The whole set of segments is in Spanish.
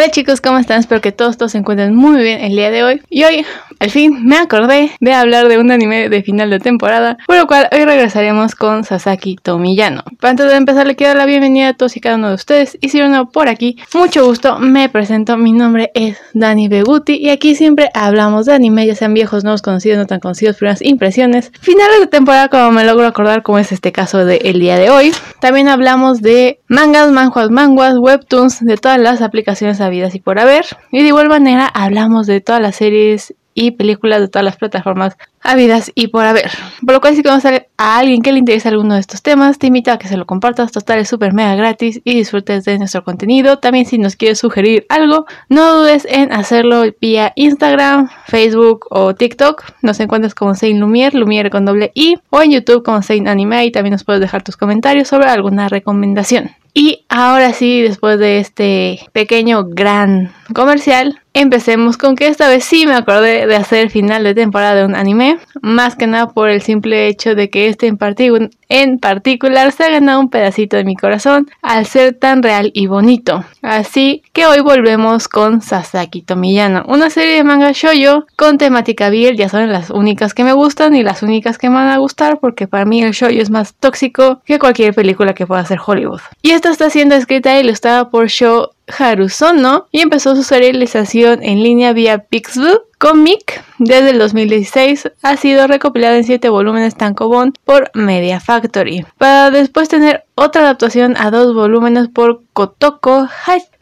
Hola chicos, ¿cómo están? Espero que todos, todos se encuentren muy bien el día de hoy. Y hoy, al fin, me acordé de hablar de un anime de final de temporada, por lo cual hoy regresaremos con Sasaki Tomiyano. Pero antes de empezar, le quiero dar la bienvenida a todos y cada uno de ustedes. Y si uno por aquí, mucho gusto, me presento. Mi nombre es Dani Beguti y aquí siempre hablamos de anime, ya sean viejos, nuevos, conocidos, no tan conocidos, primeras impresiones, finales de temporada, como me logro acordar, como es este caso del día de hoy. También hablamos de mangas, manjuas, manguas, webtoons, de todas las aplicaciones habidas y por haber. Y de igual manera hablamos de todas las series y películas de todas las plataformas habidas y por haber. Por lo cual si conoces a alguien que le interese alguno de estos temas, te invito a que se lo compartas, total es súper mega gratis y disfrutes de nuestro contenido. También si nos quieres sugerir algo, no dudes en hacerlo vía Instagram, Facebook o TikTok. Nos encuentras como Saint Lumiere, Lumiere con doble I, o en YouTube como Saint Anime y también nos puedes dejar tus comentarios sobre alguna recomendación. Y ahora sí, después de este pequeño gran comercial, empecemos con que esta vez sí me acordé de hacer final de temporada de un anime, más que nada por el simple hecho de que este en, particular se ha ganado un pedacito de mi corazón al ser tan real y bonito. Así que hoy volvemos con Sasaki Tomiyano, una serie de manga shoyo con temática biel, ya son las únicas que me gustan y las únicas que me van a gustar porque para mí el shoyo es más tóxico que cualquier película que pueda hacer Hollywood. Y esta está siendo escrita e ilustrada por Sho Harusono y empezó su serialización en línea vía Pixel Comic. Desde el 2016 ha sido recopilada en 7 volúmenes tankobon por Media Factory, para después tener otra adaptación a dos volúmenes por Kotoko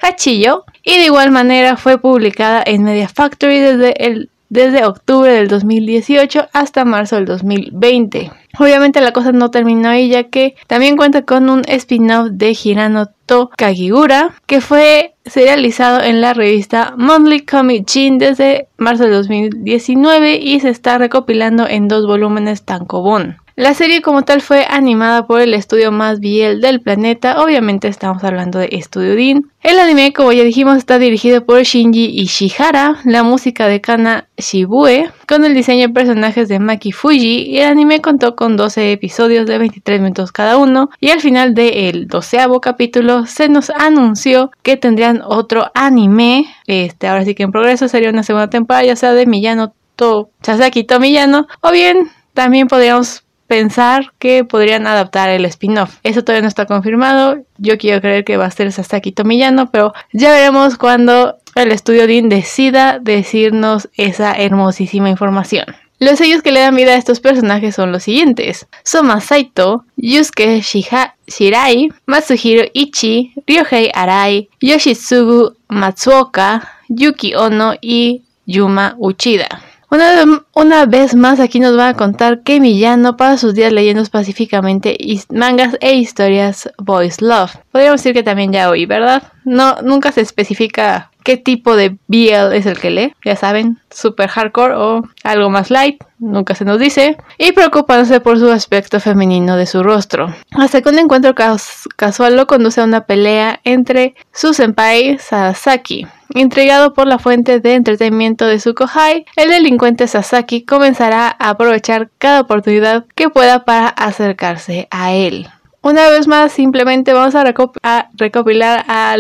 Hachiyo y de igual manera fue publicada en Media Factory desde el desde octubre del 2018 hasta marzo del 2020. Obviamente la cosa no terminó ahí ya que también cuenta con un spin-off de Hirano To Kagigura que fue serializado en la revista Monthly Comic Gene desde marzo del 2019 y se está recopilando en dos volúmenes tankobon. La serie como tal fue animada por el estudio más biel del planeta, obviamente estamos hablando de Studio Dean. El anime, como ya dijimos, está dirigido por Shinji Ishihara, la música de Kana Shibue, con el diseño de personajes de Maki Fuji, y el anime contó con 12 episodios de 23 minutos cada uno, y al final del doceavo capítulo se nos anunció que tendrían otro anime, este ahora sí que en progreso sería una segunda temporada, ya sea de Miyano To Sasaki Tomiyano, o bien también podríamos pensar que podrían adaptar el spin-off. Eso todavía no está confirmado. Yo quiero creer que va a ser Sasaki Tomiyano, pero ya veremos cuando el estudio Dean decida decirnos esa hermosísima información. Los sellos que le dan vida a estos personajes son los siguientes: Soma Saito, Yusuke Shirai, Matsuhiro Ichi, Ryohei Arai, Yoshitsugu Matsuoka, Yuki Ono y Yuma Uchida. Una, vez más aquí nos va a contar que Millano pasa sus días leyendo pacíficamente mangas e historias Boys Love. Podríamos decir que también ya oí, ¿verdad? No, nunca se especifica qué tipo de BL es el que lee. Ya saben, super hardcore o algo más light, nunca se nos dice. Y preocupándose por su aspecto femenino de su rostro. Hasta que un encuentro casual lo conduce a una pelea entre su senpai Sasaki Intrigado por la fuente de entretenimiento de su kohai, el delincuente Sasaki comenzará a aprovechar cada oportunidad que pueda para acercarse a él. Una vez más, simplemente vamos a, recopilar a,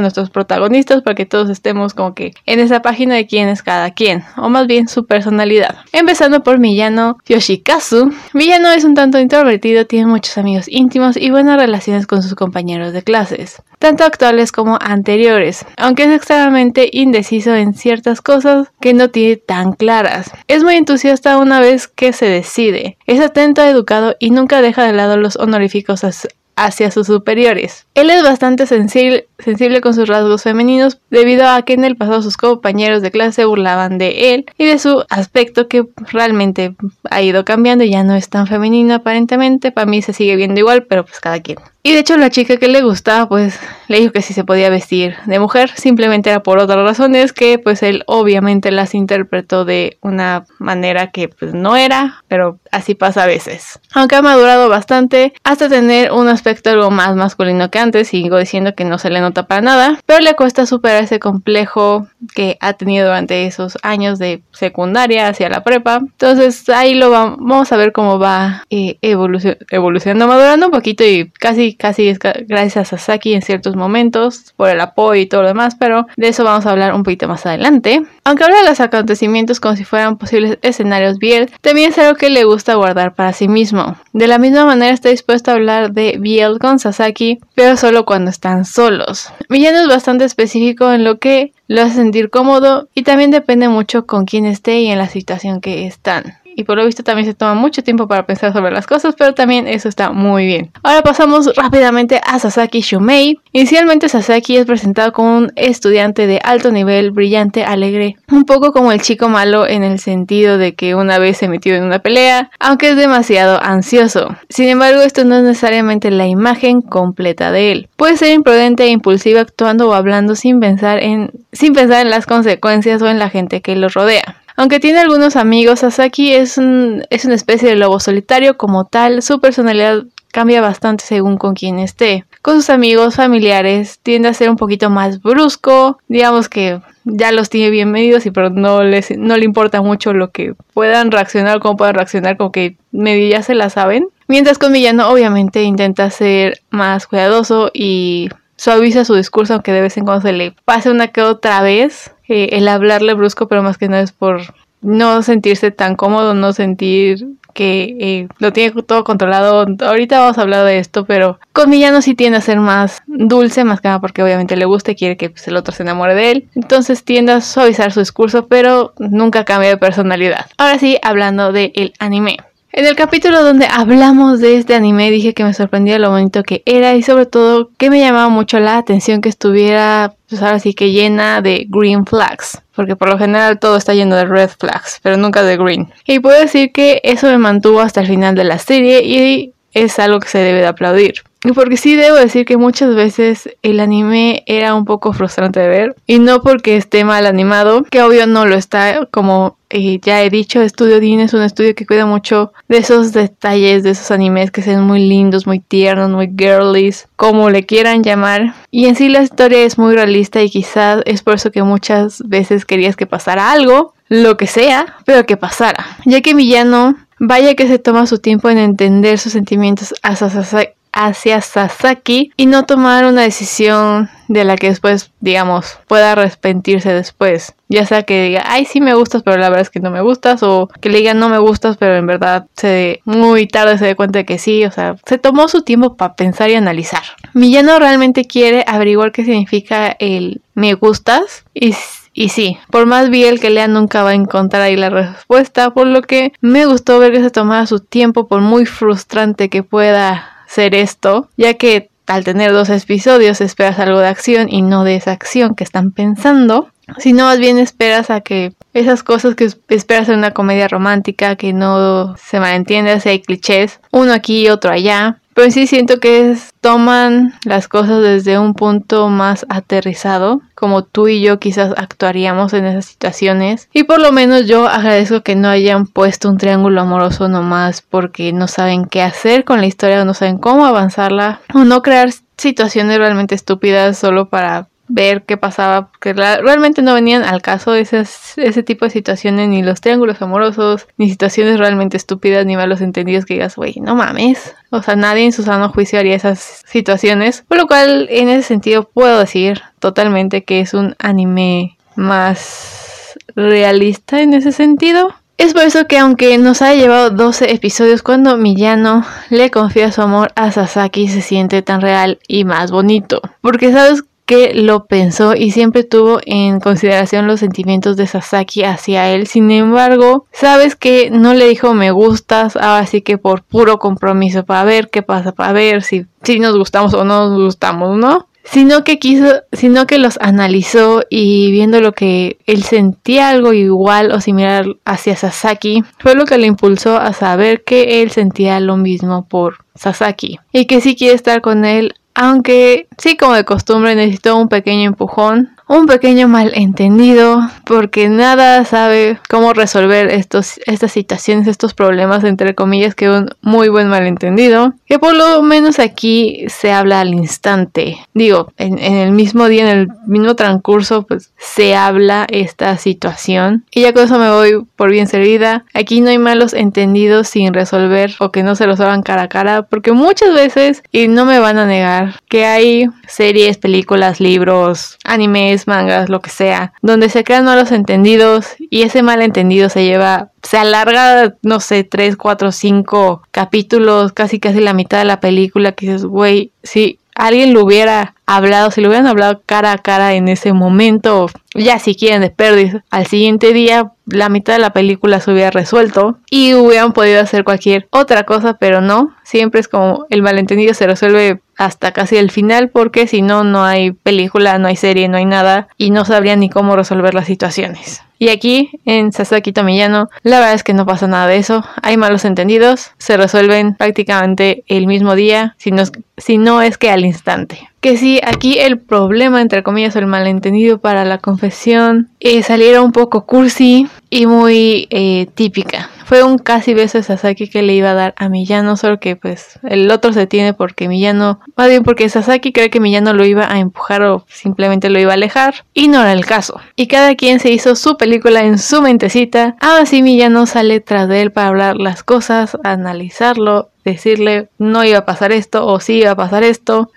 nuestros protagonistas para que todos estemos como que en esa página de quién es cada quien, o más bien su personalidad. Empezando por Miyano Yoshikazu. Miyano es un tanto introvertido, tiene muchos amigos íntimos y buenas relaciones con sus compañeros de clases, tanto actuales como anteriores, aunque es extremadamente indeciso en ciertas cosas que no tiene tan claras. Es muy entusiasta una vez que se decide, es atento, educado y nunca deja de lado los honorificos cosas hacia sus superiores. Él es bastante sensible, sensible con sus rasgos femeninos debido a que en el pasado sus compañeros de clase burlaban de él y de su aspecto que realmente ha ido cambiando y ya no es tan femenino aparentemente. Para mí se sigue viendo igual, pero pues cada quien. Y de hecho la chica que le gustaba pues le dijo que si se podía vestir de mujer, simplemente era por otras razones que pues él obviamente las interpretó de una manera que pues no era, pero así pasa a veces. Aunque ha madurado bastante hasta tener un aspecto algo más masculino que antes, sigo diciendo que no se le nota para nada, pero le cuesta superar ese complejo que ha tenido durante esos años de secundaria hacia la prepa. Entonces ahí lo vamos a ver cómo va eh, evolucionando, madurando un poquito y casi casi gracias a Sasaki en ciertos momentos, por el apoyo y todo lo demás, pero de eso vamos a hablar un poquito más adelante. Aunque habla de los acontecimientos como si fueran posibles escenarios Biel, también es algo que le gusta guardar para sí mismo. De la misma manera está dispuesto a hablar de Biel con Sasaki, pero solo cuando están solos. Villano es bastante específico en lo que lo hace sentir cómodo y también depende mucho con quién esté y en la situación que están y por lo visto también se toma mucho tiempo para pensar sobre las cosas, pero también eso está muy bien. Ahora pasamos rápidamente a Sasaki Shumei. Inicialmente Sasaki es presentado como un estudiante de alto nivel, brillante, alegre, un poco como el chico malo en el sentido de que una vez se metió en una pelea, aunque es demasiado ansioso. Sin embargo, esto no es necesariamente la imagen completa de él. Puede ser imprudente e impulsivo actuando o hablando sin pensar en sin pensar en las consecuencias o en la gente que lo rodea. Aunque tiene algunos amigos, Sasaki es, es una especie de lobo solitario como tal, su personalidad cambia bastante según con quién esté. Con sus amigos, familiares, tiende a ser un poquito más brusco, digamos que ya los tiene bien medidos y pero no les no le importa mucho lo que puedan reaccionar, cómo puedan reaccionar, como que medio ya se la saben. Mientras con Villano obviamente intenta ser más cuidadoso y suaviza su discurso, aunque de vez en cuando se le pase una que otra vez eh, el hablarle brusco, pero más que nada es por no sentirse tan cómodo, no sentir que eh, lo tiene todo controlado. Ahorita vamos a hablar de esto, pero con Villano sí tiende a ser más dulce, más que nada porque obviamente le gusta y quiere que pues, el otro se enamore de él. Entonces tiende a suavizar su discurso, pero nunca cambia de personalidad. Ahora sí, hablando del anime. En el capítulo donde hablamos de este anime dije que me sorprendía lo bonito que era y sobre todo que me llamaba mucho la atención que estuviera, pues ahora sí que llena de green flags, porque por lo general todo está lleno de red flags, pero nunca de green. Y puedo decir que eso me mantuvo hasta el final de la serie y es algo que se debe de aplaudir. Porque sí debo decir que muchas veces el anime era un poco frustrante de ver. Y no porque esté mal animado, que obvio no lo está, como ya he dicho, Estudio Dean es un estudio que cuida mucho de esos detalles, de esos animes que sean muy lindos, muy tiernos, muy girlies, como le quieran llamar. Y en sí la historia es muy realista y quizás es por eso que muchas veces querías que pasara algo, lo que sea, pero que pasara. Ya que Villano Vaya que se toma su tiempo en entender sus sentimientos hacia Sasaki y no tomar una decisión de la que después, digamos, pueda arrepentirse después. Ya sea que diga, ay, sí me gustas, pero la verdad es que no me gustas, o que le diga, no me gustas, pero en verdad se muy tarde se dé cuenta de que sí, o sea, se tomó su tiempo para pensar y analizar. Millano realmente quiere averiguar qué significa el me gustas y y sí, por más bien que lea nunca va a encontrar ahí la respuesta, por lo que me gustó ver que se tomara su tiempo, por muy frustrante que pueda ser esto, ya que al tener dos episodios esperas algo de acción y no de esa acción que están pensando, sino más bien esperas a que esas cosas que esperas en una comedia romántica que no se malentiende, si hay clichés, uno aquí y otro allá, pero sí siento que toman las cosas desde un punto más aterrizado, como tú y yo quizás actuaríamos en esas situaciones. Y por lo menos yo agradezco que no hayan puesto un triángulo amoroso nomás porque no saben qué hacer con la historia o no saben cómo avanzarla o no crear situaciones realmente estúpidas solo para ver qué pasaba, porque realmente no venían al caso esas, ese tipo de situaciones, ni los triángulos amorosos, ni situaciones realmente estúpidas, ni malos entendidos que digas, güey, no mames. O sea, nadie en su sano juicio haría esas situaciones, por lo cual en ese sentido puedo decir totalmente que es un anime más realista en ese sentido. Es por eso que aunque nos haya llevado 12 episodios cuando Miyano le confía su amor a Sasaki se siente tan real y más bonito. Porque sabes que lo pensó y siempre tuvo en consideración los sentimientos de Sasaki hacia él. Sin embargo, sabes que no le dijo me gustas, así que por puro compromiso, para ver qué pasa, para ver si, si nos gustamos o no nos gustamos, ¿no? Sino que quiso, sino que los analizó y viendo lo que él sentía algo igual o similar hacia Sasaki, fue lo que le impulsó a saber que él sentía lo mismo por Sasaki y que sí quiere estar con él aunque sí, como de costumbre, necesitó un pequeño empujón un pequeño malentendido porque nada sabe cómo resolver estos, estas situaciones, estos problemas, entre comillas, que un muy buen malentendido, que por lo menos aquí se habla al instante. Digo, en, el mismo día, en el mismo transcurso, pues se habla esta situación. Y ya con eso me voy por bien servida. Aquí no hay malos entendidos sin resolver o que no se los hagan cara a cara, porque muchas veces, y no me van a negar, que hay series, películas, libros, animes, mangas, lo que sea, donde se crean malos entendidos y ese malentendido se lleva, se alarga, no sé, 3, 4, 5 capítulos, casi casi la mitad de la película, que dices, güey, si alguien lo hubiera hablado, si lo hubieran hablado cara a cara en ese momento, ya si quieren de pérdida, al siguiente día la mitad de la película se hubiera resuelto y hubieran podido hacer cualquier otra cosa, pero no, siempre es como el malentendido se resuelve hasta casi el final porque si no, no hay película, no hay serie, no hay nada y no sabrían ni cómo resolver las situaciones. Y aquí en Sasaki Tomiyano, la verdad es que no pasa nada de eso. Hay malos entendidos, se resuelven prácticamente el mismo día, si no, si no es que al instante. Que sí, aquí el problema, entre comillas, o el malentendido para la confesión eh, saliera un poco cursi y muy eh, típica. Fue un casi beso de Sasaki que le iba a dar a Miyano, solo que pues el otro se tiene porque Miyano, más bien porque Sasaki cree que Miyano lo iba a empujar o simplemente lo iba a alejar, y no era el caso. Y cada quien se hizo su película en su mentecita, ahora sí Miyano sale tras de él para hablar las cosas, analizarlo, decirle no iba a pasar esto o sí iba a pasar esto.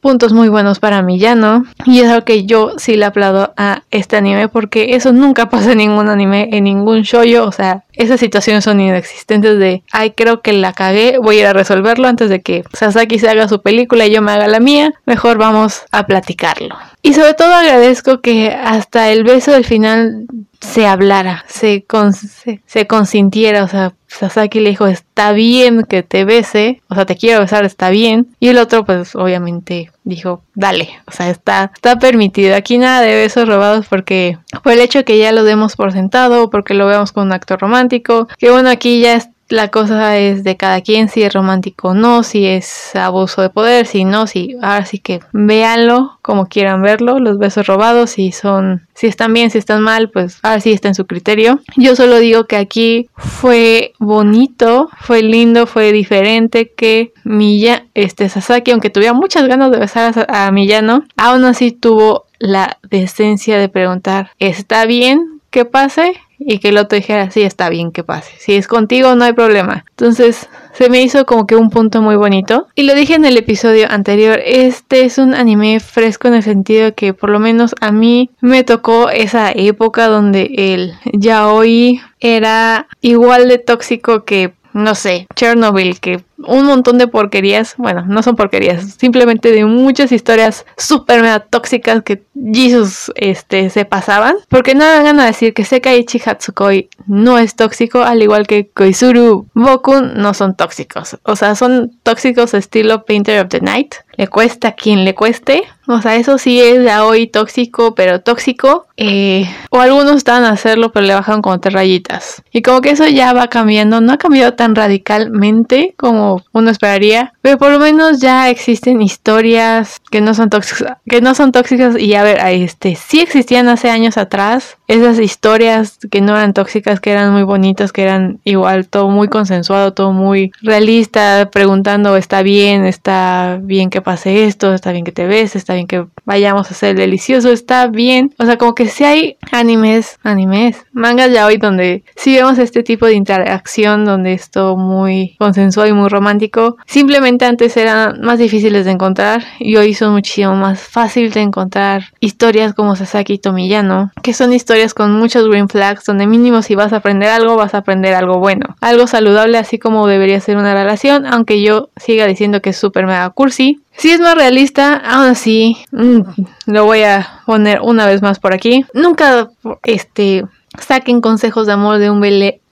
puntos muy buenos para Miyano. Y es algo que yo sí le aplaudo a este anime porque eso nunca pasa en ningún anime, en ningún shoyo. O sea, esas situaciones son inexistentes de, ay, creo que la cagué, voy a ir a resolverlo antes de que Sasaki se haga su película y yo me haga la mía. Mejor vamos a platicarlo. Y sobre todo agradezco que hasta el beso del final se hablara, se, se, consintiera, o sea, Sasaki le dijo, está bien que te bese, o sea, te quiero besar, está bien. Y el otro, pues obviamente dijo, dale, o sea, está, está permitido. Aquí nada de besos robados porque por el hecho que ya lo demos por sentado, porque lo veamos con un acto romántico, que bueno, aquí ya está la cosa es de cada quien, si es romántico o no, si es abuso de poder, si no, si ahora sí que véanlo como quieran verlo, los besos robados, si son, si están bien, si están mal, pues ahora sí está en su criterio. Yo solo digo que aquí fue bonito, fue lindo, fue diferente que Miya, este Sasaki, aunque tuviera muchas ganas de besar a, a Miyano, aún así tuvo la decencia de preguntar, ¿está bien que pase? Y que el otro dijera, sí, está bien que pase. Si es contigo, no hay problema. Entonces, se me hizo como que un punto muy bonito. Y lo dije en el episodio anterior, este es un anime fresco en el sentido que por lo menos a mí me tocó esa época donde el yaoi era igual de tóxico que no sé, Chernobyl, que un montón de porquerías, bueno, no son porquerías, simplemente de muchas historias súper mega tóxicas que Jesus este, se pasaban. Porque no vengan a decir que Sekaiichi Hatsukoi no es tóxico, al igual que Koizuru Boku no son tóxicos. O sea, son tóxicos estilo Painter of the Night. Le cuesta a quien le cueste. O sea, eso sí es de hoy tóxico, pero tóxico. Eh, o algunos estaban a hacerlo, pero le bajaron como tres rayitas. Y como que eso ya va cambiando. No ha cambiado tan radicalmente como uno esperaría, pero por lo menos ya existen historias que no son tóxicas, que no son tóxicas y a ver, este sí existían hace años atrás esas historias que no eran tóxicas, que eran muy bonitas, que eran igual todo muy consensuado, todo muy realista, preguntando está bien, está bien que pase esto, está bien que te ves, está bien que vayamos a hacer delicioso, está bien, o sea, como que si hay animes, animes, mangas ya hoy donde si vemos este tipo de interacción donde es todo muy consensuado y muy romántico. Simplemente antes eran más difíciles de encontrar y hoy son muchísimo más fácil de encontrar historias como Sasaki Tomiyano, que son historias con muchos green flags donde mínimo si vas a aprender algo vas a aprender algo bueno, algo saludable así como debería ser una relación, aunque yo siga diciendo que es súper mega cursi. Si es más realista, aún así, mm, lo voy a poner una vez más por aquí. Nunca, este, saquen consejos de amor de un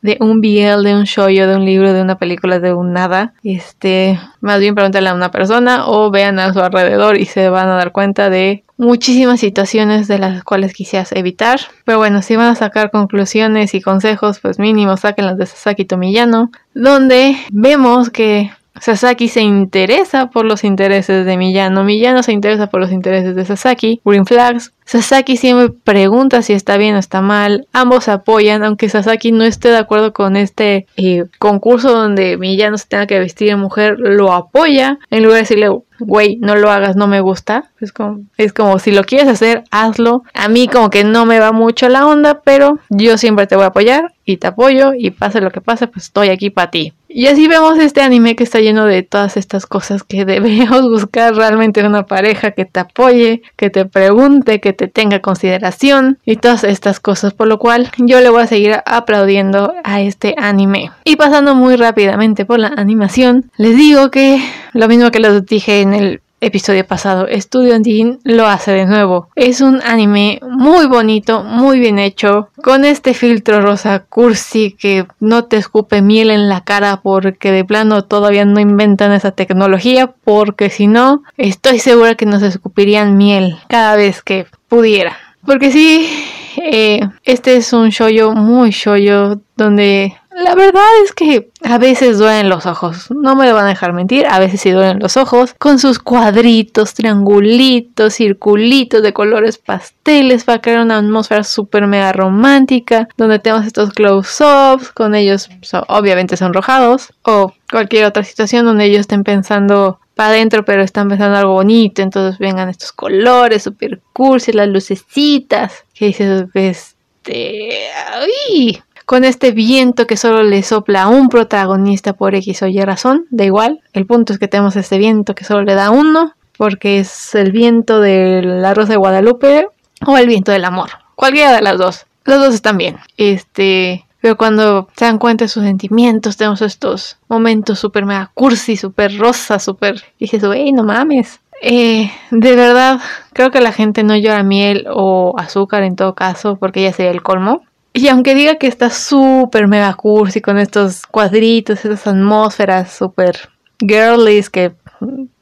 de un BL, de un shoyo, de un libro, de una película, de un nada. Este, más bien pregúntale a una persona o vean a su alrededor y se van a dar cuenta de muchísimas situaciones de las cuales quisieras evitar. Pero bueno, si van a sacar conclusiones y consejos, pues mínimo sáquenlas de Sasaki Tomiyano, donde vemos que Sasaki se interesa por los intereses de Miyano, Miyano se interesa por los intereses de Sasaki, Green Flags. Sasaki siempre pregunta si está bien o está mal, ambos apoyan, aunque Sasaki no esté de acuerdo con este eh, concurso donde Miyano se tenga que vestir de mujer, lo apoya, en lugar de decirle, güey, no lo hagas, no me gusta. Es como, es como si lo quieres hacer, hazlo. A mí como que no me va mucho la onda, pero yo siempre te voy a apoyar y te apoyo y pase lo que pase, pues estoy aquí para ti. Y así vemos este anime que está lleno de todas estas cosas que debemos buscar realmente en una pareja que te apoye, que te pregunte, que te tenga consideración y todas estas cosas, por lo cual yo le voy a seguir aplaudiendo a este anime. Y pasando muy rápidamente por la animación, les digo que lo mismo que les dije en el episodio pasado, Studio Andin lo hace de nuevo. Es un anime muy bonito, muy bien hecho, con este filtro rosa cursi que no te escupe miel en la cara porque de plano todavía no inventan esa tecnología, porque si no, estoy segura que nos escupirían miel cada vez que pudiera. Porque sí, eh, este es un shoyo muy shoyo donde la verdad es que a veces duelen los ojos, no me lo van a dejar mentir, a veces sí duelen los ojos, con sus cuadritos, triangulitos, circulitos de colores pasteles para crear una atmósfera súper mega romántica, donde tenemos estos close-ups, con ellos obviamente sonrojados, o cualquier otra situación donde ellos estén pensando para adentro, pero están pensando algo bonito, entonces vengan estos colores super cursi, las lucecitas, que dices, este, ¡ay! Con este viento que solo le sopla a un protagonista por X o Y razón, da igual, el punto es que tenemos este viento que solo le da uno, porque es el viento de la Rosa de Guadalupe o el viento del amor, cualquiera de las dos, los dos están bien, este... Pero cuando se dan cuenta de sus sentimientos, tenemos estos momentos súper mega cursi, súper rosa, súper... Dices, wey, no mames. Eh, de verdad, creo que la gente no llora miel o azúcar en todo caso, porque ya sería el colmo. Y aunque diga que está súper mega cursi con estos cuadritos, estas atmósferas súper girlies que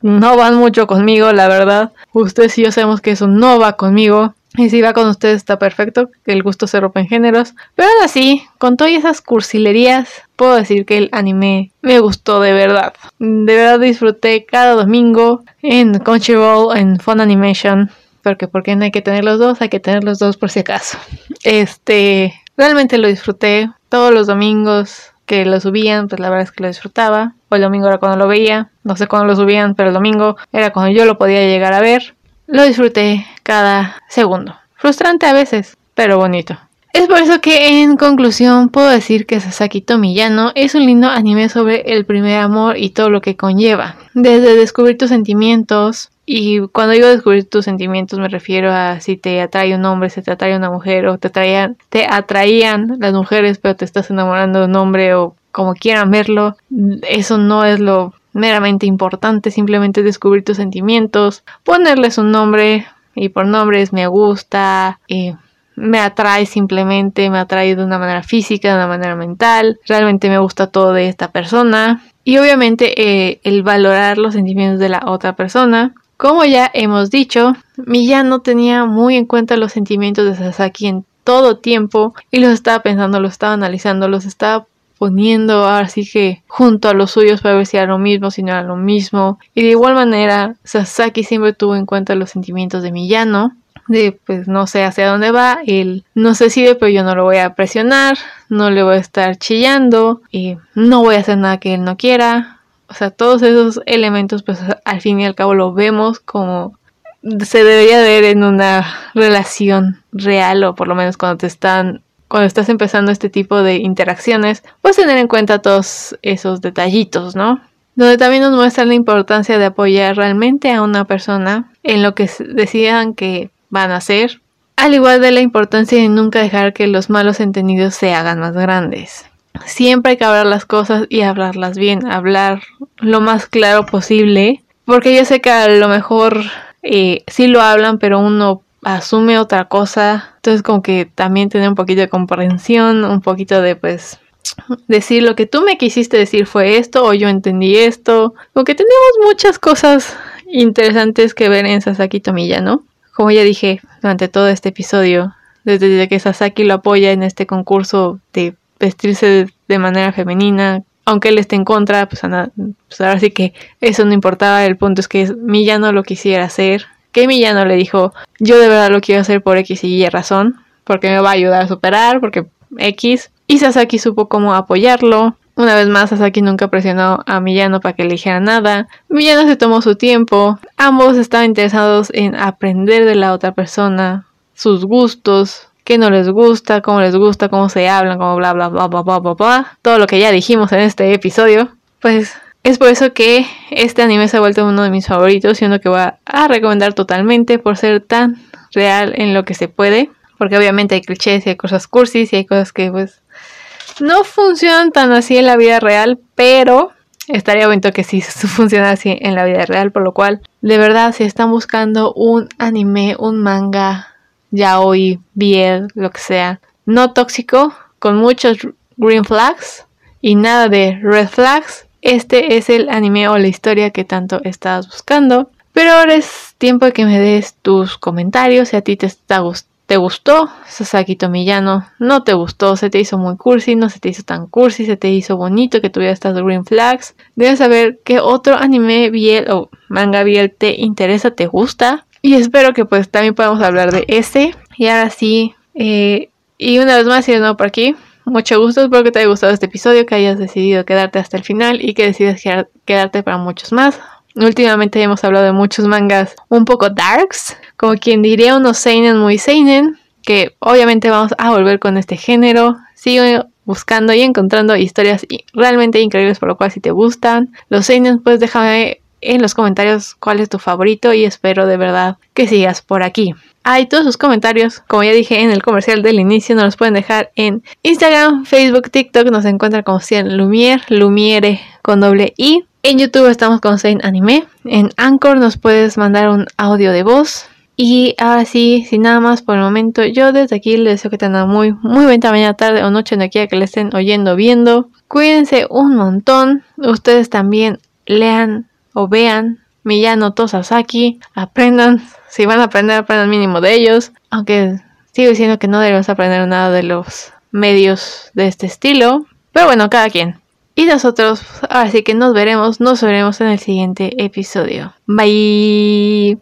no van mucho conmigo, la verdad. Ustedes y yo sabemos que eso no va conmigo. Y si va con ustedes está perfecto, que el gusto se rompe en géneros. Pero aún así, con todas esas cursilerías, puedo decir que el anime me gustó de verdad. De verdad disfruté cada domingo en Crunchyroll, en Fun Animation porque porque no hay que tener los dos, hay que tener los dos por si acaso. Este, realmente lo disfruté todos los domingos que lo subían, pues la verdad es que lo disfrutaba. O el domingo era cuando lo veía, no sé cuándo lo subían, pero el domingo era cuando yo lo podía llegar a ver. Lo disfruté cada segundo. Frustrante a veces, pero bonito. Es por eso que en conclusión puedo decir que Sasaki Tomiyano es un lindo anime sobre el primer amor y todo lo que conlleva. Desde descubrir tus sentimientos, y cuando digo descubrir tus sentimientos me refiero a si te atrae un hombre, si te atrae una mujer o te atraían, te atraían las mujeres pero te estás enamorando de un hombre o como quieran verlo. Eso no es lo meramente importante, simplemente descubrir tus sentimientos, ponerles un nombre y por nombres me gusta, y me atrae simplemente, me atrae de una manera física, de una manera mental, realmente me gusta todo de esta persona y obviamente eh, el valorar los sentimientos de la otra persona como ya hemos dicho, Miyano tenía muy en cuenta los sentimientos de Sasaki en todo tiempo y los estaba pensando, los estaba analizando, los estaba poniendo así que junto a los suyos para ver si era lo mismo, si no era lo mismo. Y de igual manera, Sasaki siempre tuvo en cuenta los sentimientos de Miyano. De pues no sé hacia dónde va, él no se decide, pero yo no lo voy a presionar, no le voy a estar chillando, y no voy a hacer nada que él no quiera, o sea, todos esos elementos, pues al fin y al cabo lo vemos como se debería ver en una relación real o por lo menos cuando te están cuando estás empezando este tipo de interacciones, pues tener en cuenta todos esos detallitos, ¿no? Donde también nos muestra la importancia de apoyar realmente a una persona en lo que decidan que van a hacer, al igual de la importancia de nunca dejar que los malos entendidos se hagan más grandes siempre hay que hablar las cosas y hablarlas bien, hablar lo más claro posible, porque yo sé que a lo mejor eh, sí lo hablan, pero uno asume otra cosa, entonces como que también tener un poquito de comprensión, un poquito de pues decir lo que tú me quisiste decir fue esto o yo entendí esto, porque tenemos muchas cosas interesantes que ver en Sasaki Tomiya, ¿no? Como ya dije durante todo este episodio, desde que Sasaki lo apoya en este concurso de vestirse de manera femenina, aunque él esté en contra, pues, pues, ahora sí que eso no importaba, el punto es que Millano lo quisiera hacer, que Millano le dijo, yo de verdad lo quiero hacer por X y Y razón, porque me va a ayudar a superar, porque X, y Sasaki supo cómo apoyarlo, una vez más, Sasaki nunca presionó a Millano para que le dijera nada. Millano se tomó su tiempo. Ambos estaban interesados en aprender de la otra persona, sus gustos, qué no les gusta, cómo les gusta, cómo se hablan, cómo bla bla bla bla bla bla bla. Todo lo que ya dijimos en este episodio. Pues es por eso que este anime se ha vuelto uno de mis favoritos y uno que voy a recomendar totalmente por ser tan real en lo que se puede. Porque obviamente hay clichés y hay cosas cursis y hay cosas que pues no funcionan tan así en la vida real, pero estaría bonito que sí funciona así en la vida real, por lo cual, de verdad, si están buscando un anime, un manga, ya hoy, bien, lo que sea, no tóxico, con muchos green flags y nada de red flags, este es el anime o la historia que tanto estás buscando. Pero ahora es tiempo de que me des tus comentarios si a ti te está gustando ¿Te gustó Sasaki Tomiyano? ¿No te gustó? ¿Se te hizo muy cursi? ¿No se te hizo tan cursi? ¿Se te hizo bonito que tuviera estas green flags? Debes saber qué otro anime biel o manga biel te interesa, te gusta. Y espero que pues también podamos hablar de este. Y ahora sí, eh, y una vez más, si de nuevo por aquí, mucho gusto, espero que te haya gustado este episodio, que hayas decidido quedarte hasta el final y que decidas quedarte para muchos más. Últimamente hemos hablado de muchos mangas un poco darks, como quien diría unos seinen muy seinen, que obviamente vamos a volver con este género. Sigo buscando y encontrando historias realmente increíbles, por lo cual si te gustan los seinen, pues déjame en los comentarios cuál es tu favorito y espero de verdad que sigas por aquí. Hay todos sus comentarios, como ya dije en el comercial del inicio, nos los pueden dejar en Instagram, Facebook, TikTok, nos encuentran como 100 Lumiere, Lumiere con doble I. En YouTube estamos con Sein Anime. En Anchor nos puedes mandar un audio de voz. Y ahora sí, sin nada más por el momento, yo desde aquí les deseo que tengan muy, muy buena mañana, tarde o noche, donde quiera que le estén oyendo, viendo. Cuídense un montón. Ustedes también lean o vean Miyano Tosasaki. Aprendan. Si van a aprender, aprendan mínimo de ellos. Aunque sigo diciendo que no debemos aprender nada de los medios de este estilo. Pero bueno, cada quien. Y nosotros, ahora sí que nos veremos, nos veremos en el siguiente episodio. Bye.